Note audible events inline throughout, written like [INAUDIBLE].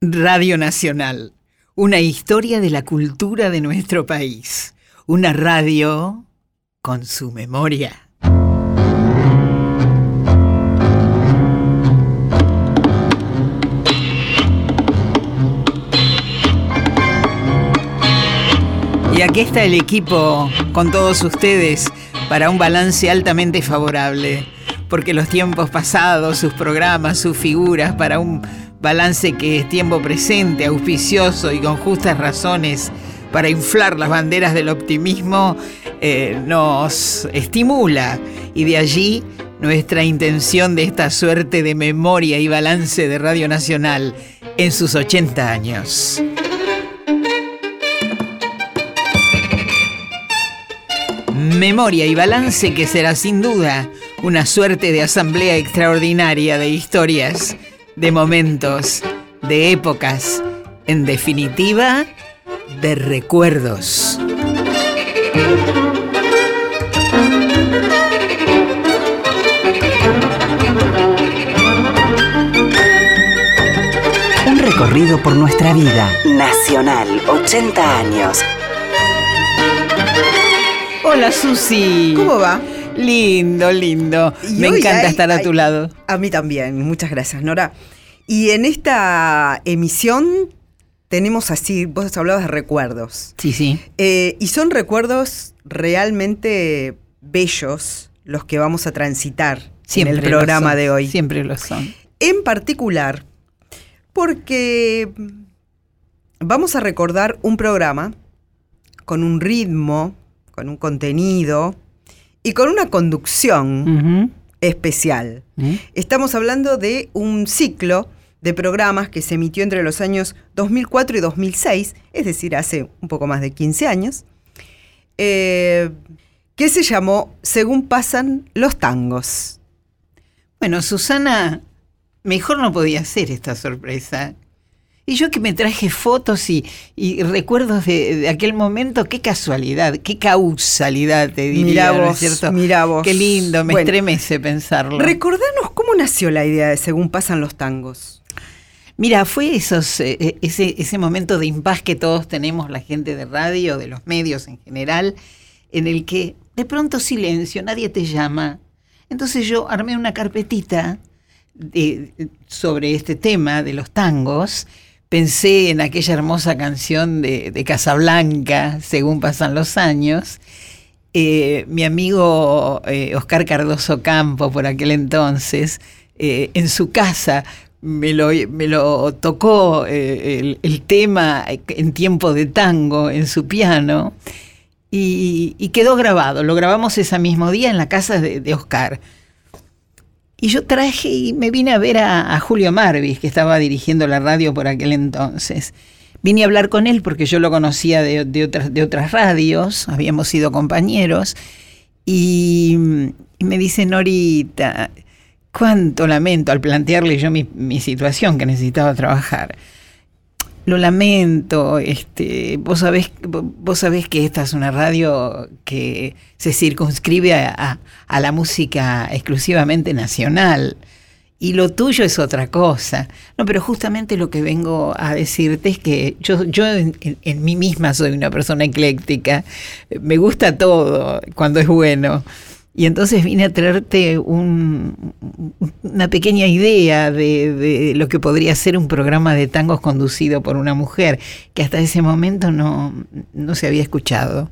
Radio Nacional, una historia de la cultura de nuestro país. Una radio con su memoria. Y aquí está el equipo con todos ustedes para un balance altamente favorable, porque los tiempos pasados, sus programas, sus figuras, para un balance que es tiempo presente, auspicioso y con justas razones para inflar las banderas del optimismo, eh, nos estimula y de allí nuestra intención de esta suerte de memoria y balance de Radio Nacional en sus 80 años. Memoria y balance que será sin duda una suerte de asamblea extraordinaria de historias, de momentos, de épocas, en definitiva, de recuerdos. Un recorrido por nuestra vida. Nacional, 80 años. Hola Susi. ¿Cómo va? Lindo, lindo. Y Me encanta hay- estar a hay- tu lado. A mí también, muchas gracias, Nora. Y en esta emisión tenemos así, vos hablabas de recuerdos. Sí, sí. Eh, y son recuerdos realmente bellos los que vamos a transitar Siempre en el programa de hoy. Siempre lo son. En particular, porque vamos a recordar un programa con un ritmo, con un contenido y con una conducción especial. ¿Eh? Estamos hablando de un ciclo de programas que se emitió entre los años 2004 y 2006, es decir, hace un poco más de 15 años, eh, que se llamó Según pasan los tangos. Bueno, Susana, mejor no podía ser esta sorpresa. Y yo que me traje fotos y, y recuerdos de, de aquel momento, qué casualidad, qué causalidad te diría, Mirá ¿no es vos, cierto? mirá vos. Qué lindo, me Bueno, estremece pensarlo. Recordanos cómo nació la idea de Según pasan los tangos. Mira, fue esos, eh, eh, ese, ese momento de impas que todos tenemos, la gente de radio, de los medios en general, en el que de pronto silencio, nadie te llama. Entonces yo armé una carpetita de- sobre este tema de los tangos. Pensé en aquella hermosa canción de, Casablanca, según pasan los años. Eh, mi amigo eh, Oscar Cardoso Campo, por aquel entonces, eh, en su casa me lo, tocó el, tema en tiempo de tango en su piano y, y quedó grabado. Lo grabamos ese mismo día en la casa de, de Oscar. Y yo traje y me vine a ver a, Julio Marvis, que estaba dirigiendo la radio por aquel entonces. Vine a hablar con él porque yo lo conocía de, otras, otras radios, habíamos sido compañeros, y, y me dice, Norita, cuánto lamento al plantearle yo mi, mi situación, que necesitaba trabajar. Lo lamento, este, vos sabés, vos sabés que esta es una radio que se circunscribe a, a- la música exclusivamente nacional. Y lo tuyo es otra cosa. No, pero justamente lo que vengo a decirte es que yo, yo en mí misma soy una persona ecléctica. Me gusta todo cuando es bueno. Y entonces vine a traerte un- una pequeña idea de, lo que podría ser un programa de tangos conducido por una mujer, que hasta ese momento no, no se había escuchado.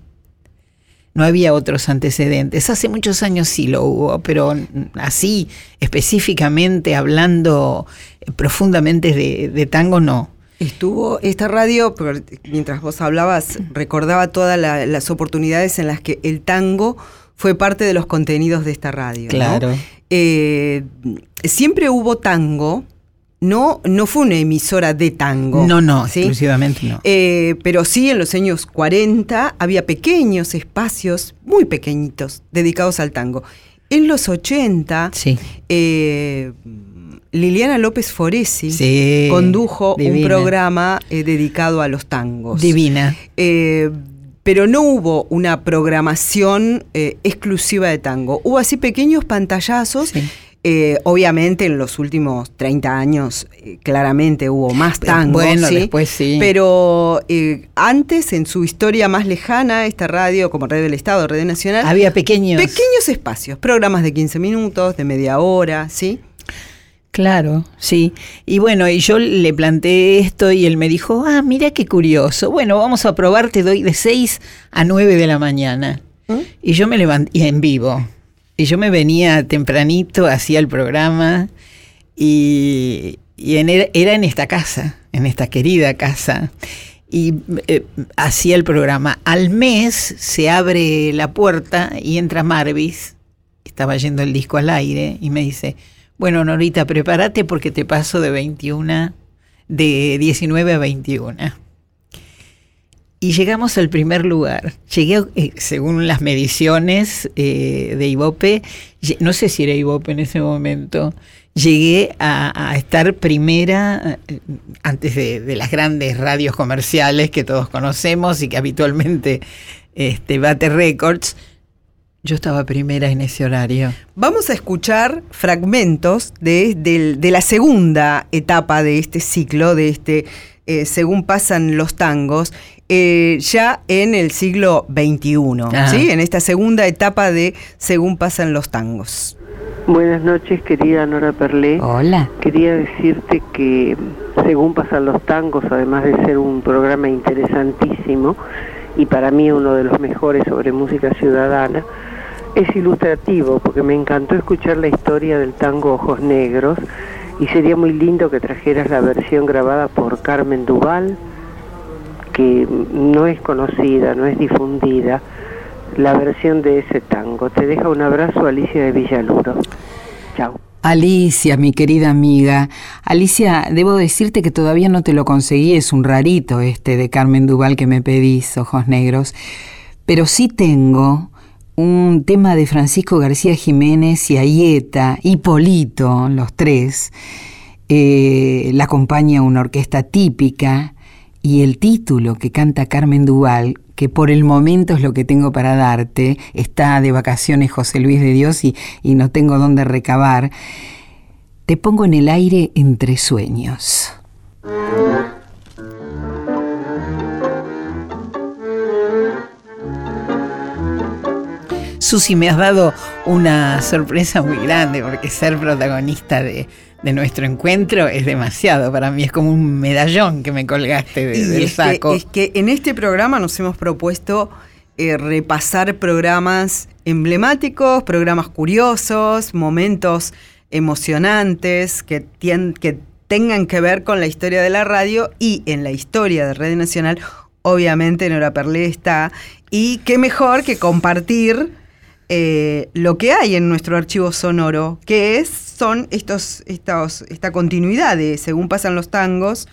No había otros antecedentes. Hace muchos años sí lo hubo, pero así específicamente hablando profundamente de, tango, no. Estuvo esta radio, mientras vos hablabas, recordaba todas la- las oportunidades en las que el tango fue parte de los contenidos de esta radio. ¿no? Claro. Eh, siempre hubo tango, no, no fue una emisora de tango. No, no, ¿sí? exclusivamente no. Eh, pero sí, en los años 40 había pequeños espacios, muy pequeñitos, dedicados al tango. En los 80, Sí. eh, Liliana López Foresi Sí, condujo un programa eh, dedicado a los tangos. Divina. Eh, pero no hubo una programación eh, exclusiva de tango. Hubo así pequeños pantallazos Sí. Eh, obviamente en los últimos 30 años eh, claramente hubo más tangos. Bueno, ¿sí? después sí. Pero eh, antes, en su historia más lejana, esta radio, como Red del Estado, Red Nacional, Había pequeños. pequeños espacios, programas de 15 minutos, de media hora, ¿sí? Claro, sí. Y bueno, y yo le planteé esto y él me dijo, ah, mira qué curioso. Bueno, vamos a probar, te doy de 6 a 9 de la mañana. ¿Mm? Y yo me levanté en vivo. Y yo me venía tempranito, hacía el programa y, y en- era en esta casa, en esta querida casa. Y eh, hacía el programa. Al mes se abre la puerta y entra Marvis. Estaba yendo el disco al aire y me dice, bueno, Norita, prepárate porque te paso de 21, de 19 a 21. Y llegamos al primer lugar. Llegué, eh, según las mediciones eh, de Ibope, no sé si era Ibope en ese momento, llegué a, estar primera eh, antes de, de las grandes radios comerciales que todos conocemos y que habitualmente este, bate récords. Yo estaba primera en ese horario. Vamos a escuchar fragmentos de, de la segunda etapa de este ciclo, de este eh, Según pasan los tangos, eh, ya en el siglo XXI. ¿sí? en esta segunda etapa de Según pasan los tangos. Buenas noches, querida Nora Perlé. Hola. Quería decirte que según pasan los tangos, además de ser un programa interesantísimo y para mí uno de los mejores sobre música ciudadana, es ilustrativo porque me encantó escuchar la historia del tango Ojos Negros y sería muy lindo que trajeras la versión grabada por Carmen Duval, que no es conocida, no es difundida, la versión de ese tango. Te deja un abrazo Alicia de Villaluro. Chao. Alicia, mi querida amiga. Alicia, debo decirte que todavía no te lo conseguí, es un rarito este de Carmen Duval que me pedís, Ojos Negros. Pero sí tengo un tema de Francisco García Jiménez y Ayeta y Polito, los tres. Eh, la acompaña una orquesta típica y el título que canta Carmen Duval, que por el momento es lo que tengo para darte, está de vacaciones José Luis de Dios y no tengo dónde recabar, te pongo en el aire entre sueños. Susi, me has dado una sorpresa muy grande porque ser protagonista de, de nuestro encuentro es demasiado. Para mí es como un medallón que me colgaste de- del es que, saco. es que en este programa nos hemos propuesto eh, repasar programas emblemáticos, programas curiosos, momentos emocionantes que, tien- que tengan que ver con la historia de la radio y en la historia de Red Nacional, obviamente Nora Perlé está. Y qué mejor que compartir eh, lo que hay en nuestro archivo sonoro, que es, son estos, estos, esta continuidad de Según pasan los tangos,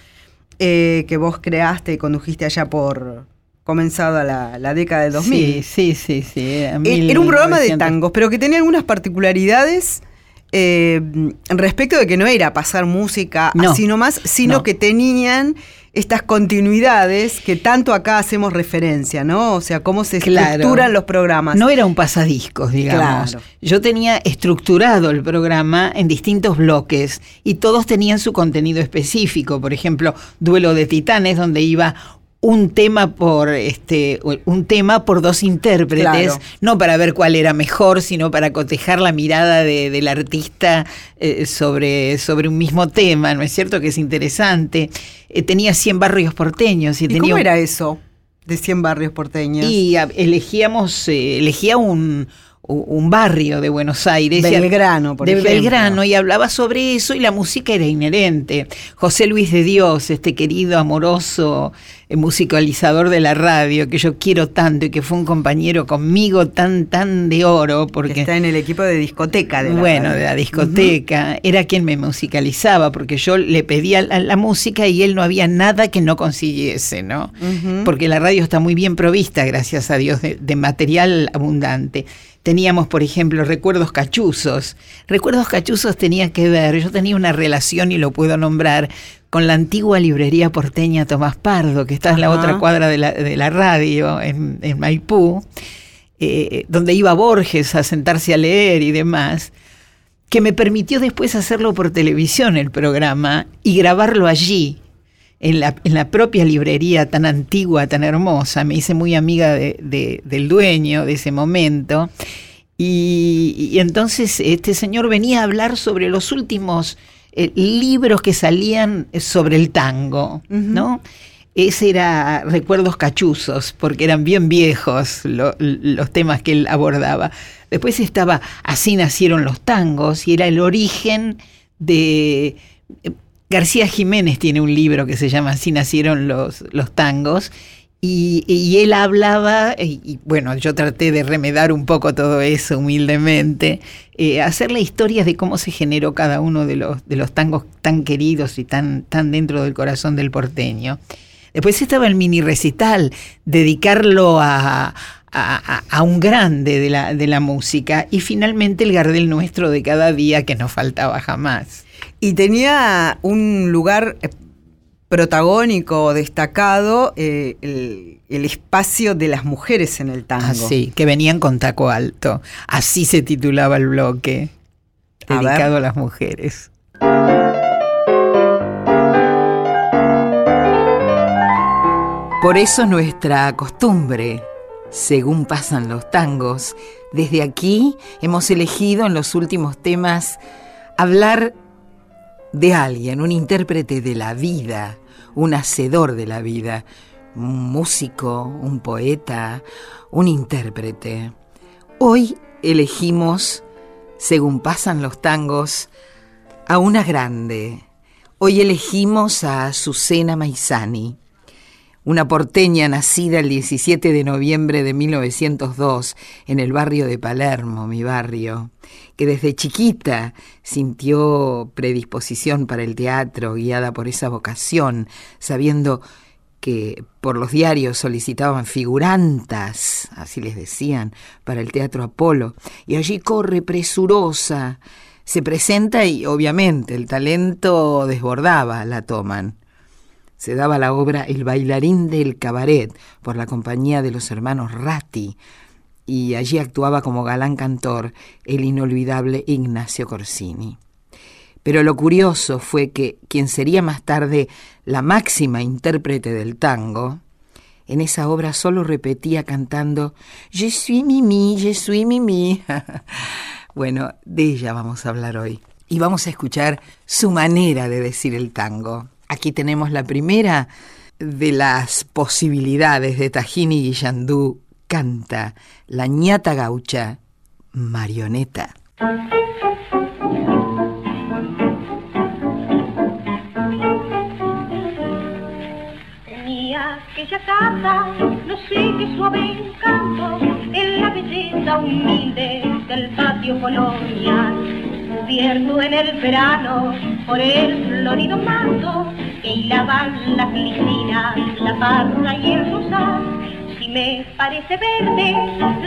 eh, que vos creaste y condujiste allá por comenzada la, la década del 2000. Sí, sí, sí, sí. Eh, Era un programa de 1900. tangos, pero que tenía algunas particularidades eh, respecto de que no era pasar música No, así nomás, sino no. que tenían estas continuidades que tanto acá hacemos referencia, ¿no? O sea, cómo se Claro. estructuran los programas. No era un pasadiscos, digamos. Claro. Yo tenía estructurado el programa en distintos bloques y todos tenían su contenido específico. Por ejemplo, Duelo de Titanes, donde iba un tema por este un tema por dos intérpretes, Claro. no para ver cuál era mejor, sino para cotejar la mirada de- del artista eh, sobre, sobre un mismo tema, ¿no es cierto? Que es interesante. Eh, tenía 100 barrios porteños y, ¿Y tenía cómo un- era eso de 100 barrios porteños? y a- elegíamos, eh, elegía un, un barrio de Buenos Aires. Belgrano, por de ejemplo. Belgrano, y hablaba sobre eso y la música era inherente. José Luis de Dios, este querido, amoroso eh, musicalizador de la radio, que yo quiero tanto y que fue un compañero conmigo tan, tan de oro, que porque... está en el equipo de discoteca de la bueno, radio. de la discoteca, era quien me musicalizaba, porque yo le pedía la, la música y él no había nada que no consiguiese, ¿no? Porque la radio está muy bien provista, gracias a Dios, de, de material abundante. Teníamos, por ejemplo, recuerdos cachuzos. Recuerdos cachuzos tenía que ver, yo tenía una relación, y lo puedo nombrar, con la antigua librería porteña Tomás Pardo, que está en la otra cuadra de la, de la radio, en, en Maipú, eh, donde iba Borges a sentarse a leer y demás que me permitió después hacerlo por televisión el programa y grabarlo allí, en la, en la propia librería tan antigua, tan hermosa. Me hice muy amiga del dueño de ese momento. Y, entonces este señor venía a hablar sobre los últimos eh, libros que salían sobre el tango, ¿no? Ese era Recuerdos Cachuzos, porque eran bien viejos los temas que él abordaba. Después estaba Así nacieron los tangos y era el origen de... García Jiménez tiene un libro que se llama Así nacieron los, los tangos y, él hablaba, y, bueno, yo traté de remedar un poco todo eso humildemente, eh, hacer la historia de cómo se generó cada uno de los, de los tangos tan queridos y tan, tan dentro del corazón del porteño. Después estaba el mini recital, dedicarlo a, a, un grande de la, de la música. Y finalmente el Gardel nuestro de cada día que no faltaba jamás. Y tenía un lugar eh, protagónico, destacado, eh, el, espacio de las mujeres en el tango. sí, que venían con taco alto. Así se titulaba el bloque, dedicado a las mujeres. Por eso nuestra costumbre, según pasan los tangos, desde aquí hemos elegido en los últimos temas hablar de alguien, un intérprete de la vida, un hacedor de la vida, un músico, un poeta, un intérprete. Hoy elegimos, según pasan los tangos, a una grande. Hoy elegimos a Azucena Maizani una porteña nacida el 17 de noviembre de 1902 en el barrio de Palermo, mi barrio, que desde chiquita sintió predisposición para el teatro, guiada por esa vocación, sabiendo que por los diarios solicitaban figurantas, así les decían, para el Teatro Apolo, y allí corre presurosa, se presenta y obviamente el talento desbordaba, la toman se daba la obra El bailarín del cabaret por la compañía de los hermanos Ratti y allí actuaba como galán cantor el inolvidable Ignacio Corsini. Pero lo curioso fue que quien sería más tarde la máxima intérprete del tango, en esa obra solo repetía cantando Je suis Mimi, je suis Mimi. [LAUGHS] bueno, de ella vamos a hablar hoy. Y vamos a escuchar su manera de decir el tango. Aquí tenemos la primera de las posibilidades de Tajini Guillandú canta La ñata gaucha, marioneta. Tenía aquella casa, no sé qué suave encanto, en la belleza humilde del patio colonial cubierto en el verano por el florido manto que hilaban las glicinas, la parra y el rosal. Si me parece verde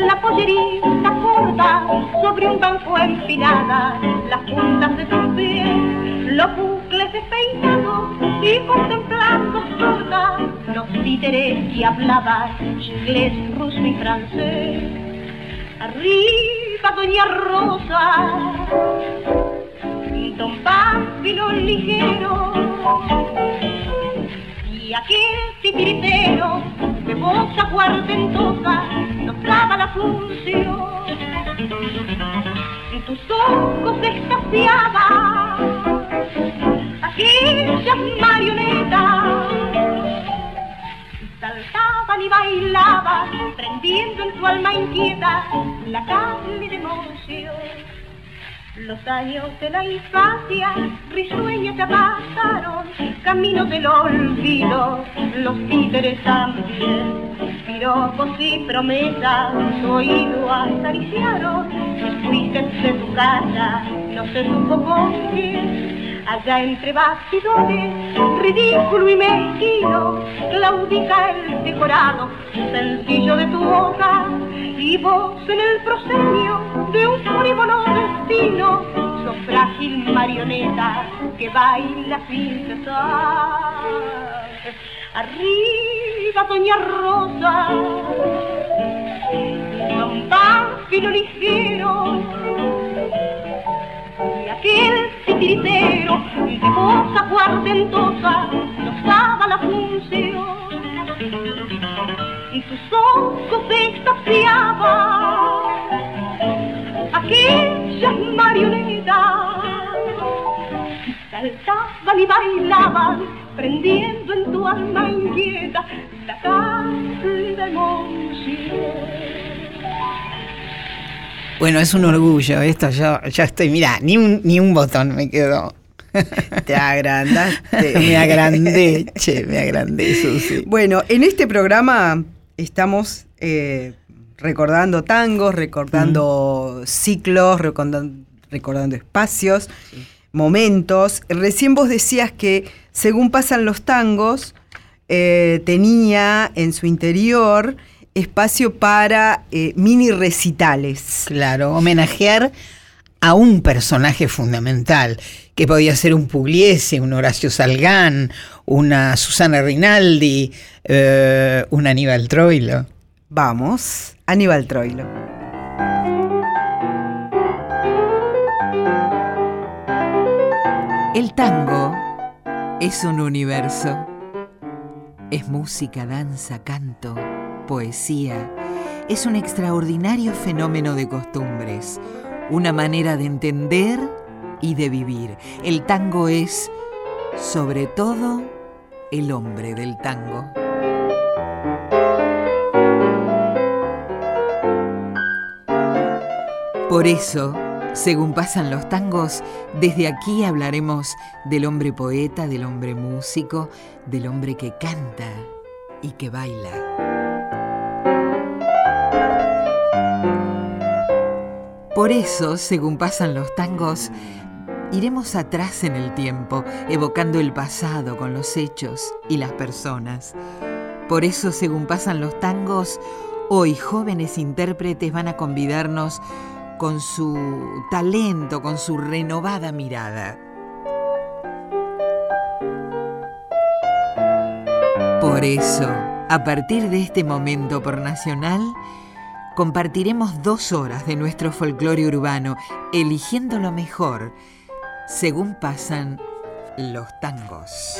la pollerita corta sobre un banco empinada, las puntas de tus pies, los bucles despeinados y contemplando sorda los títeres que hablaban inglés, ruso y francés. Arriba, doña Rosa, don Pámpilo ligero y aquel titiritero de voz aguardentosa nos traba la función. En tus ojos extasiadas aquellas marionetas saltaban y bailaban, prendiendo en tu alma inquieta la carne de emoción. Los años de la infancia risueños ya pasaron, camino del olvido, los títeres también. Piropos y promesas, su oído acariciaron, fuiste de tu casa, no se supo con. Allá entre bastidores, ridículo y mezquino, claudica el decorado, sencillo de tu boca, y vos en el proscenio de un frívono destino, sos frágil marioneta que baila sin cesar. Arriba, doña Rosa, don Pánfilo ligero, aquel titiritero de cosa cuartentosa nos daba la función. Y tus ojos extasiaban aquellas marionetas saltaban y bailaban, prendiendo en tu alma inquieta la cálida emoción. Bueno, es un orgullo esto, yo ya estoy, mira, ni un, ni un botón me quedó. Te agrandaste. [LAUGHS] me agrandé, che, me agrandé, Susi. Bueno, en este programa estamos eh, recordando tangos, recordando ciclos, recordando, recordando espacios, momentos. Recién vos decías que según pasan los tangos, eh, tenía en su interior espacio para eh, mini recitales. Claro, homenajear a un personaje fundamental, que podía ser un Pugliese, un Horacio Salgán, una Susana Rinaldi, eh, un Aníbal Troilo. Vamos, Aníbal Troilo. El tango es un universo. Es música, danza, canto, poesía. Es un extraordinario fenómeno de costumbres, una manera de entender y de vivir. El tango es, sobre todo, el hombre del tango. Por eso, según pasan los tangos, desde aquí hablaremos del hombre poeta, del hombre músico, del hombre que canta y que baila. Por eso, según pasan los tangos, iremos atrás en el tiempo, evocando el pasado con los hechos y las personas. Por eso, según pasan los tangos, hoy jóvenes intérpretes van a convidarnos con su talento, con su renovada mirada. Por eso, a partir de este momento por Nacional, compartiremos dos horas de nuestro folclore urbano, eligiendo lo mejor, según pasan los tangos.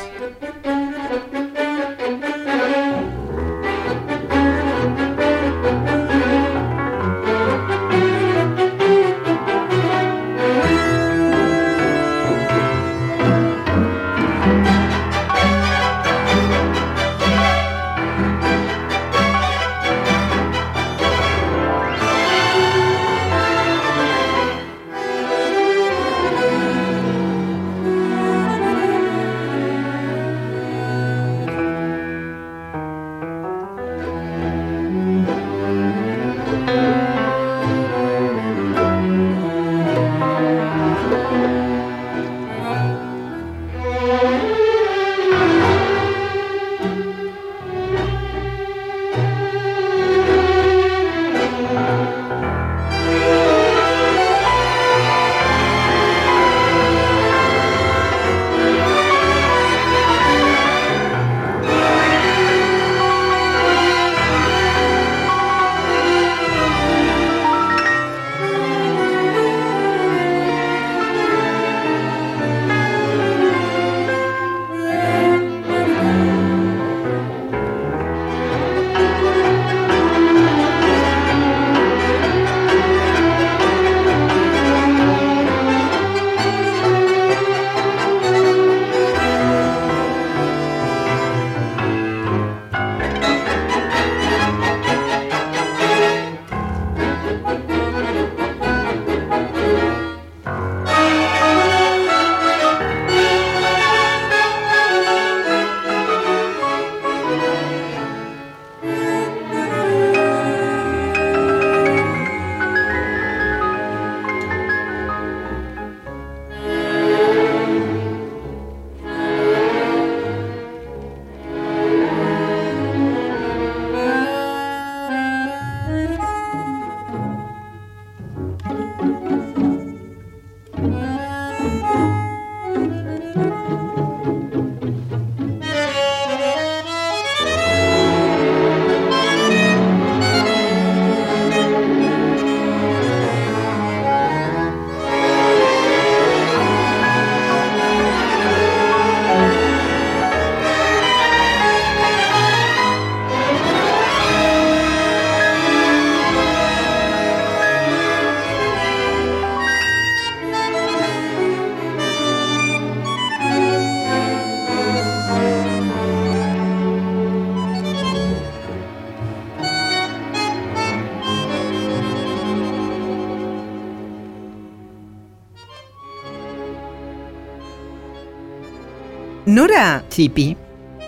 Nora, Sí, Pi.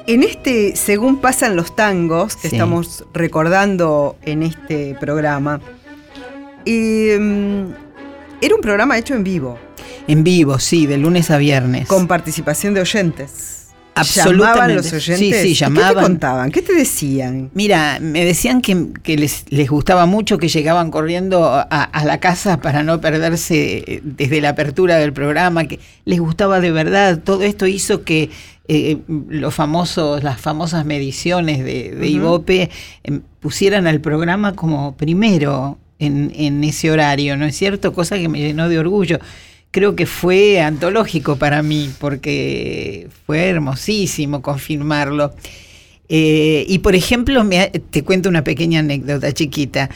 en este Según pasan los tangos, que Sí. estamos recordando en este programa, eh, era un programa hecho en vivo, En vivo, sí, de lunes a viernes. con participación de oyentes. Absolutamente. ¿Llamaban los oyentes? Sí, sí, ¿Y ¿Qué te llamaban. contaban? ¿Qué te decían? Mira, me decían que, que les, les gustaba mucho, que llegaban corriendo a, a la casa para no perderse eh, desde la apertura del programa, que les gustaba de verdad. Todo esto hizo que eh, los famosos, las famosas mediciones de. Ibope em, pusieran al programa como primero en, en ese horario, ¿no es cierto? Cosa que me llenó de orgullo. Creo que fue antológico para mí, porque fue hermosísimo confirmarlo. Eh, y por ejemplo, me te cuento una pequeña anécdota chiquita.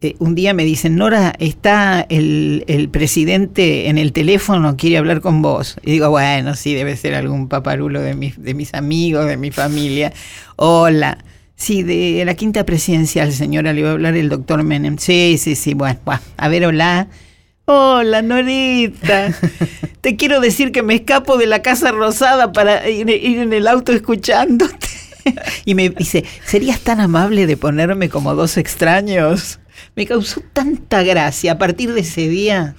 Eh, un día me dicen, Nora, está el, el presidente en el teléfono, quiere hablar con vos. Y digo, bueno, sí, debe ser algún paparulo de mis, de mis amigos, de mi familia. Hola. Sí, de la quinta presidencial, señora, le va a hablar el doctor Menem. Sí, sí, sí, bueno, bueno. a ver, hola. Hola, Norita. [LAUGHS] Te quiero decir que me escapo de la Casa Rosada para ir, ir en el auto escuchándote. Y me dice, ¿serías tan amable de ponerme como dos extraños? Me causó tanta gracia. A partir de ese día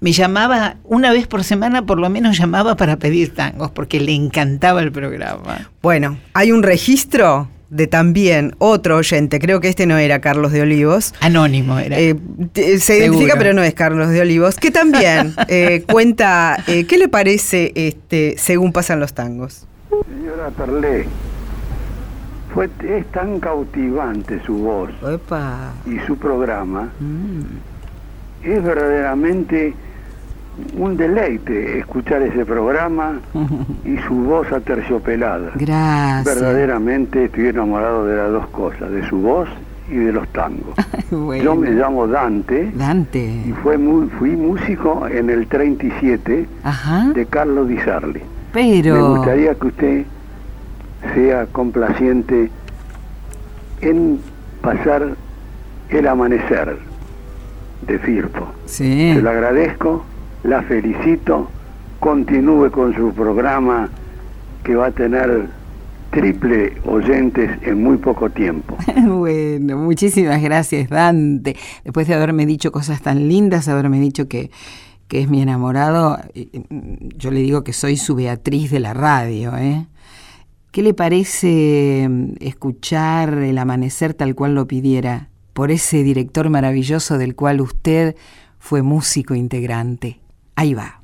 me llamaba, una vez por semana por lo menos llamaba para pedir tangos, porque le encantaba el programa. Bueno, hay un registro de también otro oyente, creo que este no era Carlos de Olivos. Anónimo era. Eh, se Seguro. identifica, pero no es Carlos de Olivos, que también [LAUGHS] eh, cuenta eh, qué le parece este según pasan los tangos. Señora Perlé, fue, es tan cautivante su voz Opa. y su programa, es verdaderamente un deleite escuchar ese programa [LAUGHS] y su voz aterciopelada. Gracias. Verdaderamente estoy enamorado de las dos cosas, de su voz y de los tangos. [LAUGHS] Bueno. Yo me llamo Dante y Dante. fue mu- fui músico en el 37 Ajá. de Carlos Di Sarli. Pero. Me gustaría que usted sea complaciente en pasar el amanecer de Firpo. Sí. Se lo agradezco, la felicito, continúe con su programa que va a tener triple oyentes en muy poco tiempo. [LAUGHS] Bueno, muchísimas gracias, Dante. Después de haberme dicho cosas tan lindas, haberme dicho que, que es mi enamorado, eh, yo le digo que soy su Beatriz de la radio, ¿eh? ¿Qué le parece mm, escuchar el amanecer tal cual lo pidiera por ese director maravilloso del cual usted fue músico integrante? Ahí va.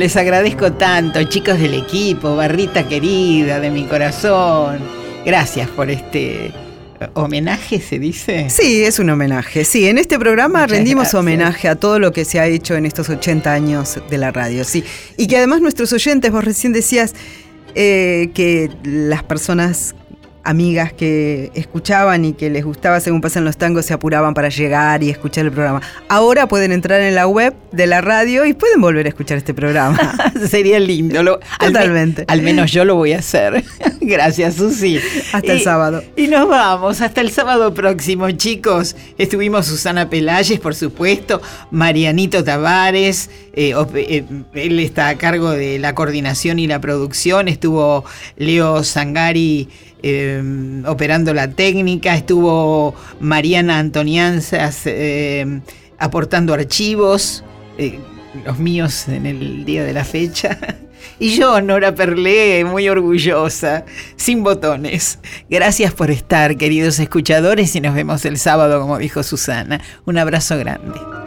Les agradezco tanto, chicos del equipo, barrita querida de mi corazón. Gracias por este homenaje, se dice. Sí, es un homenaje. Sí, en este programa Muchas rendimos gracias. homenaje a todo lo que se ha hecho en estos 80 años de la radio. Sí, y que además nuestros oyentes, vos recién decías eh, que las personas amigas que escuchaban y que les gustaba según pasan los tangos se apuraban para llegar y escuchar el programa. Ahora pueden entrar en la web de la radio y pueden volver a escuchar este programa. [LAUGHS] Sería lindo. lo- al me- Totalmente. Al, menos yo lo voy a hacer. [LAUGHS] Gracias, Susi. Hasta el sábado. Y nos vamos. Hasta el sábado próximo, chicos. Estuvimos Susana Pelayes, por supuesto, Marianito Tavares. eh, eh, él está a cargo de la coordinación y la producción. Estuvo Leo Sangari. Eh, operando la técnica, estuvo Mariana Antonianzas eh, aportando archivos, eh, los míos en el día de la fecha. [LAUGHS] Y yo, Nora Perlé, muy orgullosa, sin botones. Gracias por estar, queridos escuchadores, y nos vemos el sábado, como dijo Susana. Un abrazo grande.